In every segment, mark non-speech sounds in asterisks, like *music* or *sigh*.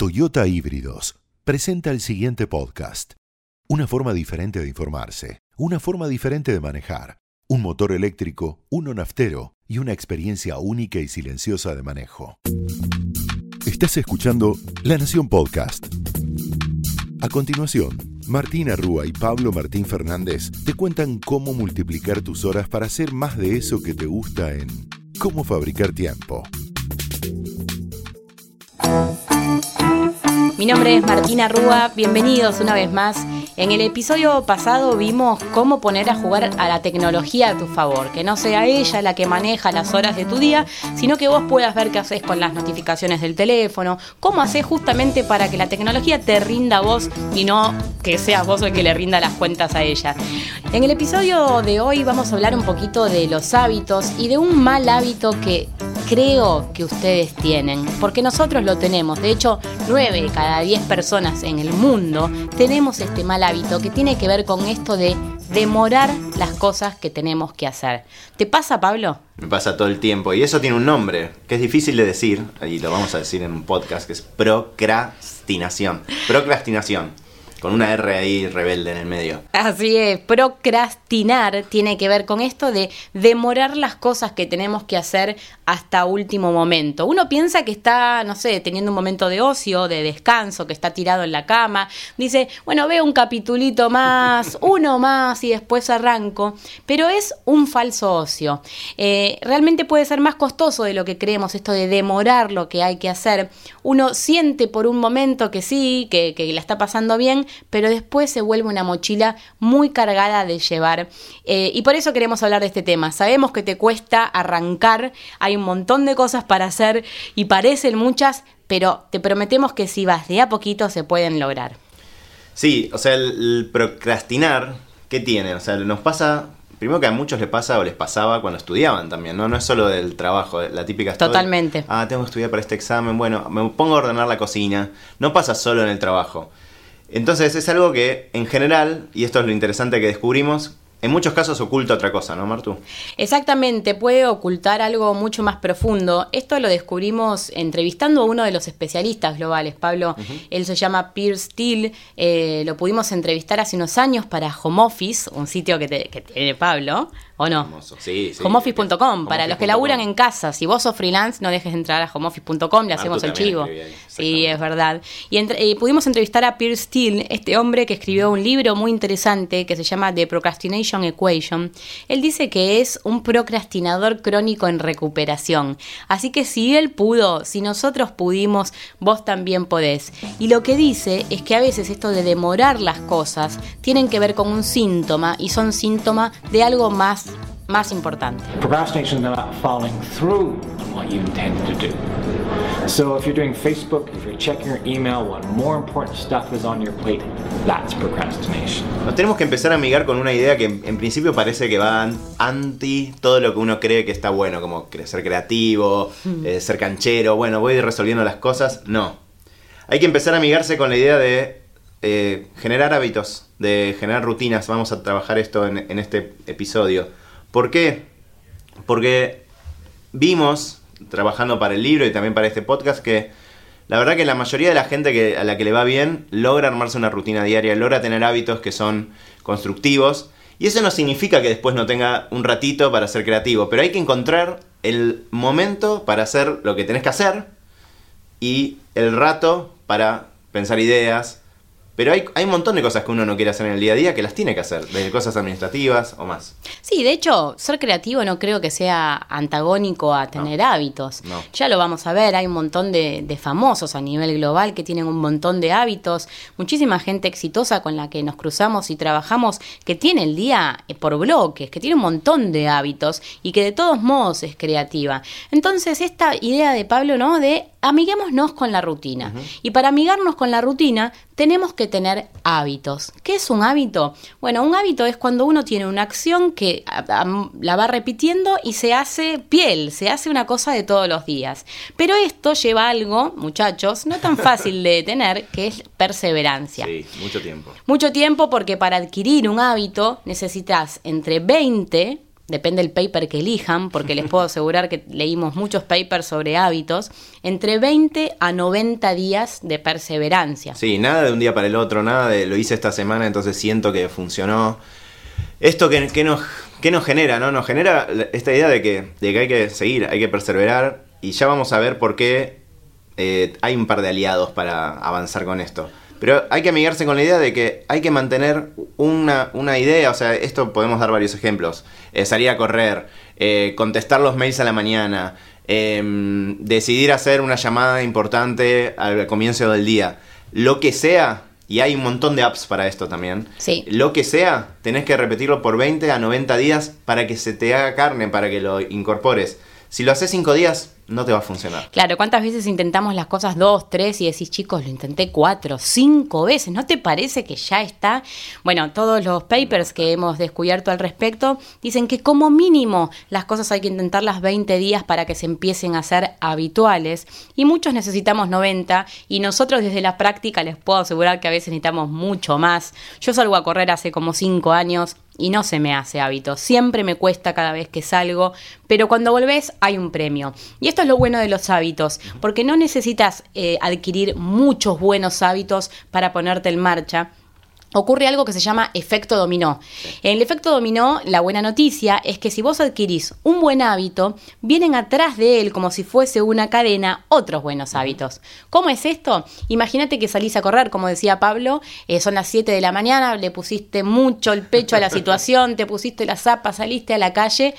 Toyota Híbridos presenta el siguiente podcast. Una forma diferente de informarse, una forma diferente de manejar, un motor eléctrico, uno naftero y una experiencia única y silenciosa de manejo. Estás escuchando La Nación Podcast. A continuación, Martina Rúa y Pablo Martín Fernández te cuentan cómo multiplicar tus horas para hacer más de eso que te gusta en Cómo fabricar tiempo. Música Mi nombre es Martina Rúa, bienvenidos una vez más. En el episodio pasado vimos cómo poner a jugar a la tecnología a tu favor, que no sea ella la que maneja las horas de tu día, sino que vos puedas ver qué haces con las notificaciones del teléfono, cómo haces justamente para que la tecnología te rinda a vos y no que seas vos el que le rinda las cuentas a ella. En el episodio de hoy vamos a hablar un poquito de los hábitos y de un mal hábito que creo que ustedes tienen, porque nosotros lo tenemos. De hecho, 9 de cada 10 personas en el mundo tenemos este mal hábito que tiene que ver con esto de demorar las cosas que tenemos que hacer. ¿Te pasa, Pablo? Me pasa todo el tiempo. Y eso tiene un nombre, que es difícil de decir, y lo vamos a decir en un podcast, que es procrastinación. Procrastinación. Con una R ahí rebelde en el medio. Así es, procrastinar tiene que ver con esto de demorar las cosas que tenemos que hacer hasta último momento. Uno piensa que está, no sé, teniendo un momento de ocio, de descanso, que está tirado en la cama. Dice, bueno, veo un capitulito más, *laughs* uno más y después arranco. Pero es un falso ocio. Eh, realmente puede ser más costoso de lo que creemos esto de demorar lo que hay que hacer. Uno siente por un momento que sí, que, que la está pasando bien, pero después se vuelve una mochila muy cargada de llevar. Eh, y por eso queremos hablar de este tema. Sabemos que te cuesta arrancar, hay un montón de cosas para hacer y parecen muchas, pero te prometemos que si vas de a poquito se pueden lograr. Sí, o sea, el, procrastinar, ¿qué tiene? O sea, nos pasa Primero que a muchos les pasa o les pasaba cuando estudiaban también, ¿no? No es solo del trabajo, la típica... Totalmente. ah, tengo que estudiar para este examen, bueno, me pongo a ordenar la cocina. No pasa solo en el trabajo. Entonces es algo que en general, y esto es lo interesante que descubrimos, en muchos casos oculta otra cosa, ¿no, Martu? Exactamente, puede ocultar algo mucho más profundo. Esto lo descubrimos entrevistando a uno de los especialistas globales, Pablo. Él se llama Pierce Steele. Eh, lo pudimos entrevistar hace unos años para Home Office, un sitio que, que tiene Pablo. ¿O no? Sí, sí. Homeoffice.com. Para los que laburan en casa, si vos sos freelance, no dejes de entrar a homeoffice.com, le hacemos el chivo. Sí, es verdad. Y eh, pudimos entrevistar a Pierce Steele, este hombre que escribió un libro muy interesante que se llama The Procrastination Equation. Él dice que es un procrastinador crónico en recuperación. Así que si él pudo, si nosotros pudimos, vos también podés. Y lo que dice es que a veces esto de demorar las cosas tienen que ver con un síntoma y son síntomas de algo más más importante. Procrastination is about following through on what you intended to do. So if you're doing Facebook, if you're checking your email, when more important stuff is on your plate, that's procrastination. Nos tenemos que empezar a amigar con una idea que en principio parece que va anti todo lo que uno cree que está bueno, como ser creativo, hmm. eh, ser canchero, bueno, voy resolviendo las cosas. No. Hay que empezar a amigarse con la idea de eh, generar hábitos, de generar rutinas. Vamos a trabajar esto en, en este episodio ¿Por qué? Porque vimos, trabajando para el libro y también para este podcast, que la verdad que la mayoría de la gente que, a la que le va bien logra armarse una rutina diaria, logra tener hábitos que son constructivos. Y eso no significa que después no tenga un ratito para ser creativo, pero hay que encontrar el momento para hacer lo que tenés que hacer y el rato para pensar ideas, pero hay, hay un montón de cosas que uno no quiere hacer en el día a día que las tiene que hacer, desde cosas administrativas o más. Sí, de hecho, ser creativo no creo que sea antagónico a tener hábitos. Ya lo vamos a ver, hay un montón de, de, famosos a nivel global que tienen un montón de hábitos, muchísima gente exitosa con la que nos cruzamos y trabajamos que tiene el día eh, por bloques, que tiene un montón de hábitos y que de todos modos es creativa. Entonces, esta idea de Pablo, ¿no? De amiguémonos con la rutina. Y para amigarnos con la rutina tenemos que tener hábitos. ¿Qué es un hábito? Bueno, un hábito es cuando uno tiene una acción que la va repitiendo y se hace piel, se hace una cosa de todos los días. Pero esto lleva algo, muchachos, no tan fácil de *laughs* tener, que es perseverancia. Sí, mucho tiempo. Mucho tiempo porque para adquirir un hábito necesitas entre 20 depende del paper que elijan, porque les puedo asegurar que leímos muchos papers sobre hábitos, entre 20 a 90 días de perseverancia. Sí, nada de un día para el otro, nada de lo hice esta semana, entonces siento que funcionó. Esto que, que nos, que nos genera, ¿no? Nos genera esta idea de que, de que hay que seguir, hay que perseverar, y ya vamos a ver por qué eh, hay un par de aliados para avanzar con esto. Pero hay que amigarse con la idea de que hay que mantener una, idea, o sea, esto podemos dar varios ejemplos. Eh, salir a correr, eh, contestar los mails a la mañana, em, decidir hacer una llamada importante al comienzo del día. Lo que sea, y hay un montón de apps para esto también. Sí. Lo que sea, tenés que repetirlo por 20 a 90 días para que se te haga carne, para que lo incorpores. Si lo haces 5 días, no te va a funcionar. Claro, ¿cuántas veces intentamos las cosas dos, tres y decís, chicos, lo intenté cuatro, cinco veces? ¿No te parece que ya está? Bueno, todos los papers que hemos descubierto al respecto dicen que como mínimo las cosas hay que intentarlas 20 días para que se empiecen a ser habituales y muchos necesitamos 90 y nosotros desde la práctica les puedo asegurar que a veces necesitamos mucho más. Yo salgo a correr hace como cinco años y no se me hace hábito. Siempre me cuesta cada vez que salgo, pero cuando volvés hay un premio. Y esto es lo bueno de los hábitos, porque no necesitas eh, adquirir muchos buenos hábitos para ponerte en marcha ocurre algo que se llama efecto dominó. En el efecto dominó, la buena noticia es que si vos adquirís un buen hábito, vienen atrás de él, como si fuese una cadena, otros buenos hábitos. ¿Cómo es esto? Imagínate que salís a correr, como decía Pablo, eh, son las 7 de la mañana, le pusiste mucho el pecho a la *laughs* situación, te pusiste la zapa, saliste a la calle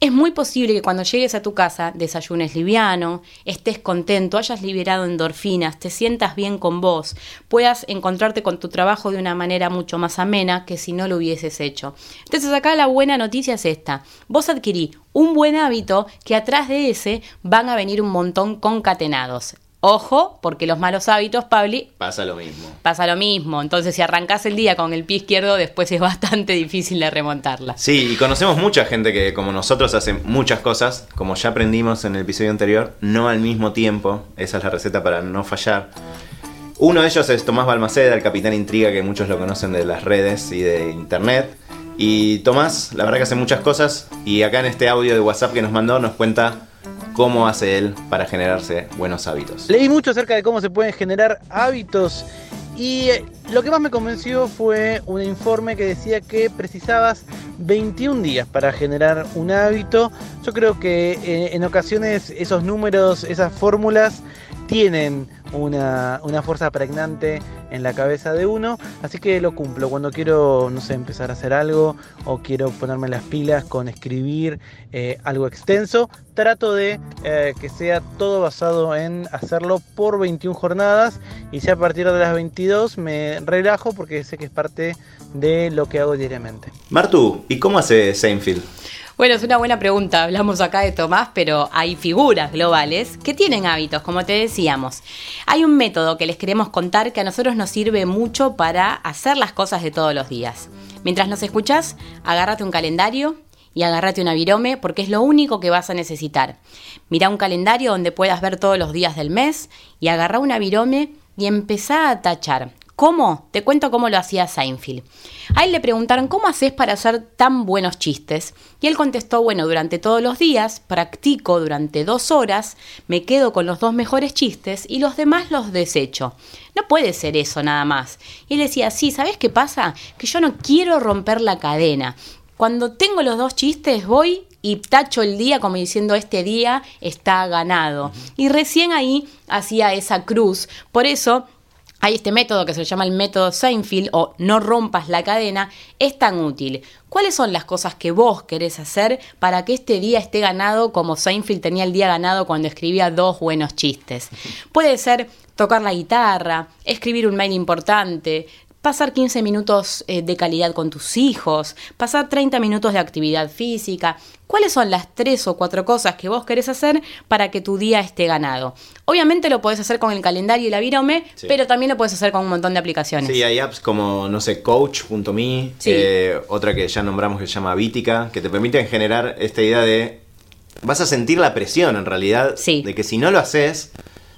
es muy posible que cuando llegues a tu casa desayunes liviano, estés contento, hayas liberado endorfinas, te sientas bien con vos, puedas encontrarte con tu trabajo de una manera mucho más amena que si no lo hubieses hecho. Entonces acá la buena noticia es esta. Vos adquirí un buen hábito que atrás de ese van a venir un montón concatenados. Ojo, porque los malos hábitos, Pabli. Pasa lo mismo. Pasa lo mismo. Entonces, si arrancas el día con el pie izquierdo, después es bastante *laughs* difícil de remontarla. Sí, y conocemos mucha gente que, como nosotros, hace muchas cosas, como ya aprendimos en el episodio anterior, no al mismo tiempo. Esa es la receta para no fallar. Uno de ellos es Tomás Balmaceda, el capitán intriga, que muchos lo conocen de las redes y de internet. Y Tomás, la verdad que hace muchas cosas. Y acá en este audio de WhatsApp que nos mandó, nos cuenta cómo hace él para generarse buenos hábitos. Leí mucho acerca de cómo se pueden generar hábitos y eh, lo que más me convenció fue un informe que decía que precisabas 21 días para generar un hábito. Yo creo que eh, en ocasiones esos números, esas fórmulas tienen una, fuerza pregnante en la cabeza de uno, así que lo cumplo. Cuando quiero, no sé, empezar a hacer algo o quiero ponerme las pilas con escribir eh, algo extenso, trato de eh, que sea todo basado en hacerlo por 21 jornadas y ya a partir de las 22 me relajo porque sé que es parte de lo que hago diariamente. Martu, ¿y cómo hace Seinfeld? Bueno, es una buena pregunta. Hablamos acá de Tomás, pero hay figuras globales que tienen hábitos, como te decíamos. Hay un método que les queremos contar que a nosotros nos sirve mucho para hacer las cosas de todos los días. Mientras nos escuchas, agárrate un calendario y agárrate una virome porque es lo único que vas a necesitar. Mira un calendario donde puedas ver todos los días del mes y agarra una virome y empezá a tachar ¿Cómo? Te cuento cómo lo hacía Seinfeld. A él le preguntaron, ¿cómo haces para hacer tan buenos chistes? Y él contestó, bueno, durante todos los días, practico durante dos horas, me quedo con los dos mejores chistes y los demás los desecho. No puede ser eso nada más. Y él decía, sí, ¿sabes qué pasa? Que yo no quiero romper la cadena. Cuando tengo los dos chistes, voy y tacho el día como diciendo este día está ganado. Y recién ahí hacía esa cruz. Por eso hay este método que se llama el método Seinfeld o no rompas la cadena, es tan útil. ¿Cuáles son las cosas que vos querés hacer para que este día esté ganado como Seinfeld tenía el día ganado cuando escribía dos buenos chistes? Puede ser tocar la guitarra, escribir un mail importante, pasar 15 minutos eh, de calidad con tus hijos, pasar 30 minutos de actividad física. ¿Cuáles son las tres o cuatro cosas que vos querés hacer para que tu día esté ganado? Obviamente lo podés hacer con el calendario y la virome, pero también lo podés hacer con un montón de aplicaciones. Sí, hay apps como, no sé, Coach.me, eh, otra que ya nombramos que se llama Vítica, que te permiten generar esta idea de... Vas a sentir la presión en realidad de que si no lo haces,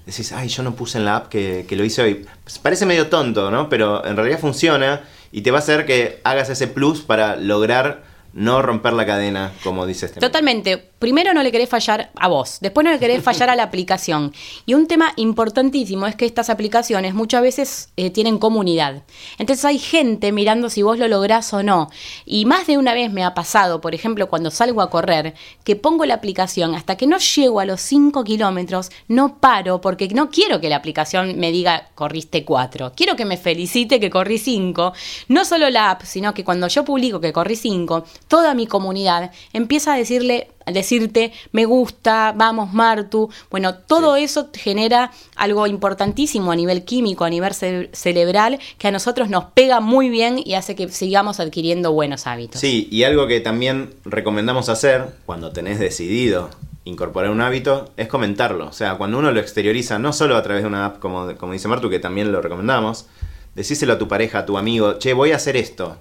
decís, ay, yo no puse en la app que, lo hice hoy. Pues parece medio tonto, ¿no? Pero en realidad funciona y te va a hacer que hagas ese plus para lograr no romper la cadena, como dice este. Totalmente. Primero no le querés fallar a vos, después no le querés fallar a la aplicación. Y un tema importantísimo es que estas aplicaciones muchas veces eh, tienen comunidad. Entonces hay gente mirando si vos lo lográs o no. Y más de una vez me ha pasado, por ejemplo, cuando salgo a correr, que pongo la aplicación hasta que no llego a los 5 kilómetros, no paro porque no quiero que la aplicación me diga corriste 4. Quiero que me felicite que corrí 5. No solo la app, sino que cuando yo publico que corrí 5, toda mi comunidad empieza a decirle a decirte me gusta, vamos Martu. Bueno, todo eso genera algo importantísimo a nivel químico, a nivel cerebral, que a nosotros nos pega muy bien y hace que sigamos adquiriendo buenos hábitos. Sí, y algo que también recomendamos hacer cuando tenés decidido incorporar un hábito es comentarlo. O sea, cuando uno lo exterioriza, no solo a través de una app, como, como dice Martu, que también lo recomendamos, decíselo a tu pareja, a tu amigo, che, voy a hacer esto.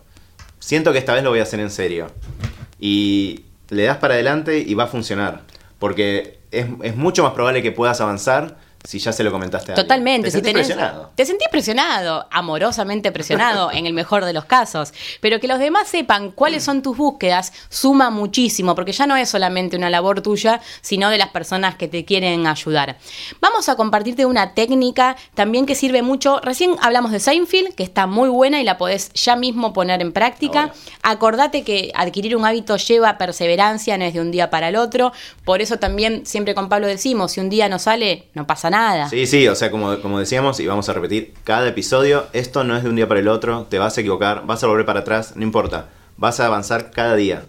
Siento que esta vez lo voy a hacer en serio. Y le das para adelante y va a funcionar. Porque es, mucho más probable que puedas avanzar si ya se lo comentaste a Totalmente. Te si sentís tenés- presionado. Te sentís presionado, amorosamente presionado, *laughs* en el mejor de los casos. Pero que los demás sepan cuáles son tus búsquedas suma muchísimo, porque ya no es solamente una labor tuya, sino de las personas que te quieren ayudar. Vamos a compartirte una técnica también que sirve mucho. Recién hablamos de Seinfeld, que está muy buena y la podés ya mismo poner en práctica. Ahora. Acordate que adquirir un hábito lleva perseverancia, no es de un día para el otro. Por eso también siempre con Pablo decimos, si un día no sale, no pasa nada. Sí, sí, o sea, como, como decíamos, y vamos a repetir cada episodio, esto no es de un día para el otro, te vas a equivocar, vas a volver para atrás, no importa, vas a avanzar cada día.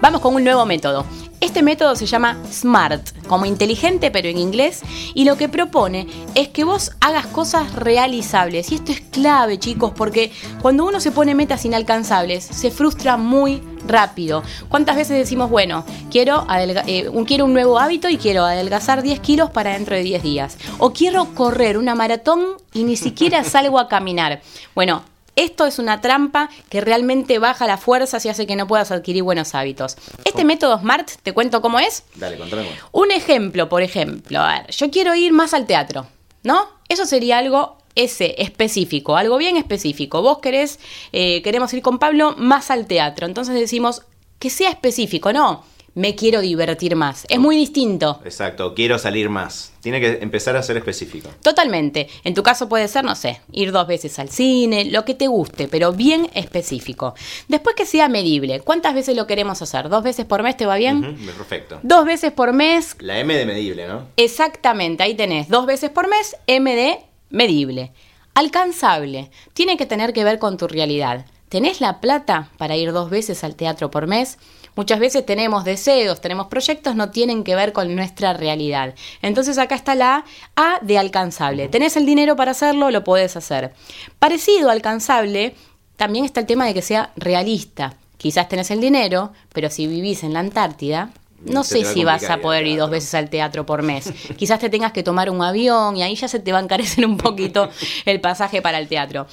Vamos con un nuevo método. Este método se llama SMART, como inteligente pero en inglés, y lo que propone es que vos hagas cosas realizables. Y esto es clave, chicos, porque cuando uno se pone metas inalcanzables, se frustra muy rápido. ¿Cuántas veces decimos, bueno, quiero, eh, un, quiero un nuevo hábito y quiero adelgazar 10 kilos para dentro de 10 días? O quiero correr una maratón y ni siquiera *laughs* salgo a caminar. Bueno, esto es una trampa que realmente baja la fuerza y hace que no puedas adquirir buenos hábitos. Este método SMART, te cuento cómo es. Dale, contame. Un ejemplo, por ejemplo, a ver, yo quiero ir más al teatro, ¿no? Eso sería algo ese específico, algo bien específico. Vos querés, eh, queremos ir con Pablo más al teatro, entonces decimos que sea específico, no, me quiero divertir más. Es muy distinto. Exacto, quiero salir más. Tiene que empezar a ser específico. Totalmente. En tu caso puede ser, no sé, ir dos veces al cine, lo que te guste, pero bien específico. Después que sea medible. ¿Cuántas veces lo queremos hacer? ¿Dos veces por mes te va bien? Perfecto. Dos veces por mes, La M de medible, ¿no? exactamente, ahí tenés. Dos veces por mes, MD medible. Alcanzable. Tiene que tener que ver con tu realidad. ¿Tenés la plata para ir dos veces al teatro por mes? Muchas veces tenemos deseos, tenemos proyectos, no tienen que ver con nuestra realidad. Entonces acá está la A de alcanzable. ¿Tenés el dinero para hacerlo? Lo podés hacer. Parecido a alcanzable, también está el tema de que sea realista. Quizás tenés el dinero, pero si vivís en la Antártida, no sé si vas a poder ir dos veces al teatro por mes. *laughs* Quizás te tengas que tomar un avión y ahí ya se te va a encarecer un poquito *laughs* el pasaje para el teatro.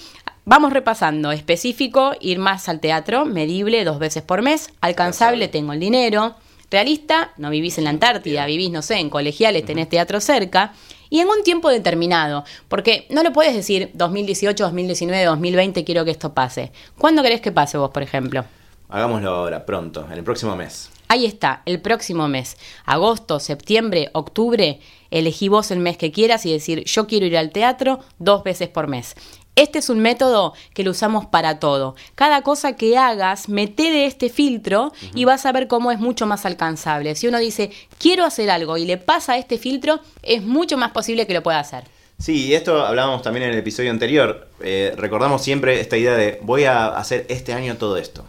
Vamos repasando. Específico, ir más al teatro, medible, dos veces por mes. Alcanzable, tengo el dinero. Realista, no vivís en la Antártida, vivís, no sé, en colegiales, tenés teatro cerca. Y en un tiempo determinado, porque no lo puedes decir 2018, 2019, 2020, quiero que esto pase. ¿Cuándo querés que pase vos, por ejemplo? Hagámoslo ahora, pronto, en el próximo mes. Ahí está, el próximo mes, agosto, septiembre, octubre, elegí vos el mes que quieras y decir yo quiero ir al teatro dos veces por mes. Este es un método que lo usamos para todo. Cada cosa que hagas, mete de este filtro y vas a ver cómo es mucho más alcanzable. Si uno dice, quiero hacer algo y le pasa este filtro, es mucho más posible que lo pueda hacer. Sí, y esto hablábamos también en el episodio anterior. Eh, recordamos siempre esta idea de voy a hacer este año todo esto.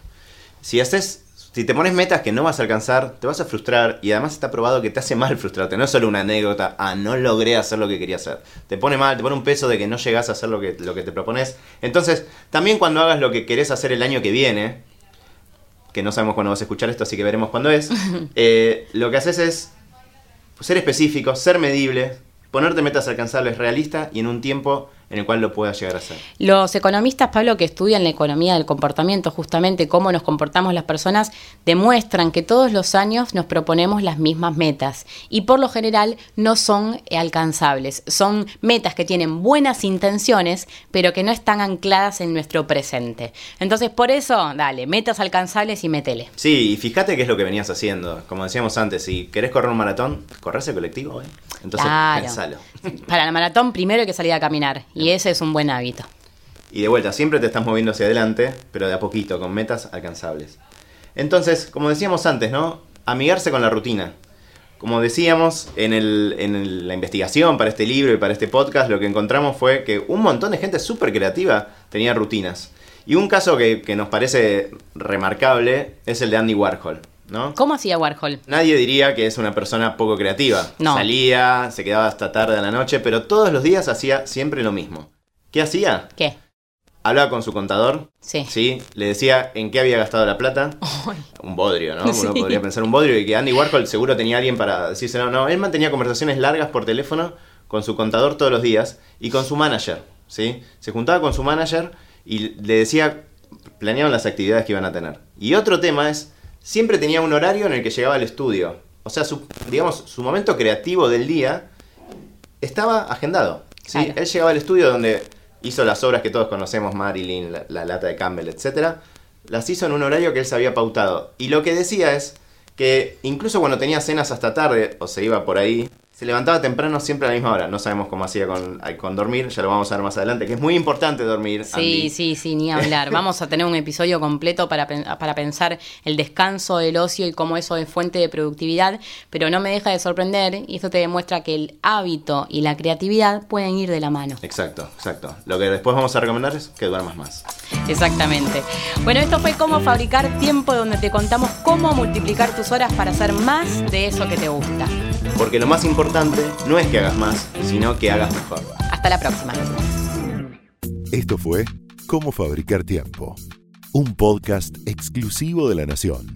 Si haces, si te pones metas que no vas a alcanzar, te vas a frustrar y además está probado que te hace mal frustrarte. No es solo una anécdota, ah, no logré hacer lo que quería hacer. Te pone mal, te pone un peso de que no llegas a hacer lo que, lo que te propones. Entonces, también cuando hagas lo que querés hacer el año que viene, que no sabemos cuándo vas a escuchar esto, así que veremos cuándo es, *laughs* eh, lo que haces es ser específico, ser medible, ponerte metas alcanzables realistas y en un tiempo en el cual lo puedas llegar a hacer. Los economistas, Pablo, que estudian la economía del comportamiento, justamente cómo nos comportamos las personas, demuestran que todos los años nos proponemos las mismas metas y por lo general no son alcanzables. Son metas que tienen buenas intenciones, pero que no están ancladas en nuestro presente. Entonces, por eso, dale, metas alcanzables y metele. Sí, y fíjate qué es lo que venías haciendo. Como decíamos antes, si querés correr un maratón, corres el colectivo, ¿eh? Entonces, Claro. pensalo. *laughs* Para la maratón primero hay que salir a caminar y ese es un buen hábito. Y de vuelta, siempre te estás moviendo hacia adelante, pero de a poquito, con metas alcanzables. Entonces, como decíamos antes, ¿no? Amigarse con la rutina. Como decíamos en, el- en el- la investigación para este libro y para este podcast, lo que encontramos fue que un montón de gente súper creativa tenía rutinas. Y un caso que, que nos parece remarcable es el de Andy Warhol, ¿no? ¿Cómo hacía Warhol? Nadie diría que es una persona poco creativa. No. Salía, se quedaba hasta tarde a la noche, pero todos los días hacía siempre lo mismo. ¿Qué hacía? ¿Qué? Hablaba con su contador, Sí. ¿sí? Le decía en qué había gastado la plata. Un bodrio, ¿no? Uno *laughs* Sí. podría pensar un bodrio y que Andy Warhol seguro tenía alguien para decirse, no, no, él mantenía conversaciones largas por teléfono con su contador todos los días y con su manager, ¿sí? Se juntaba con su manager y le decía, planeaban las actividades que iban a tener. Y otro tema es, siempre tenía un horario en el que llegaba al estudio. O sea, su, digamos, su momento creativo del día estaba agendado. ¿sí? Claro. Él llegaba al estudio donde hizo las obras que todos conocemos, Marilyn, la, la lata de Campbell, etc. Las hizo en un horario que él se había pautado. Y lo que decía es que incluso cuando tenía cenas hasta tarde o se iba por ahí, se levantaba temprano siempre a la misma hora. No sabemos cómo hacía con, con dormir, ya lo vamos a ver más adelante, que es muy importante dormir. Sí, Andy. sí, sí, ni hablar. *laughs* Vamos a tener un episodio completo para, para pensar el descanso, el ocio y cómo eso es fuente de productividad, pero no me deja de sorprender y esto te demuestra que el hábito y la creatividad pueden ir de la mano. Exacto, exacto. Lo que después vamos a recomendar es que duermas más. Exactamente. Bueno, esto fue cómo fabricar tiempo donde te contamos cómo multiplicar tus horas para hacer más de eso que te gusta. Porque lo más importante no es que hagas más, sino que hagas mejor. Hasta la próxima. Esto fue Cómo Fabricar Tiempo, un podcast exclusivo de La Nación.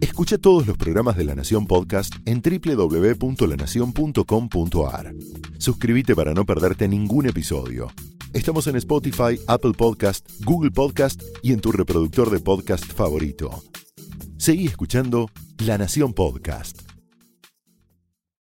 Escucha todos los programas de La Nación Podcast en www.lanacion.com.ar. Suscríbete para no perderte ningún episodio. Estamos en Spotify, Apple Podcast, Google Podcast y en tu reproductor de podcast favorito. Seguí escuchando La Nación Podcast.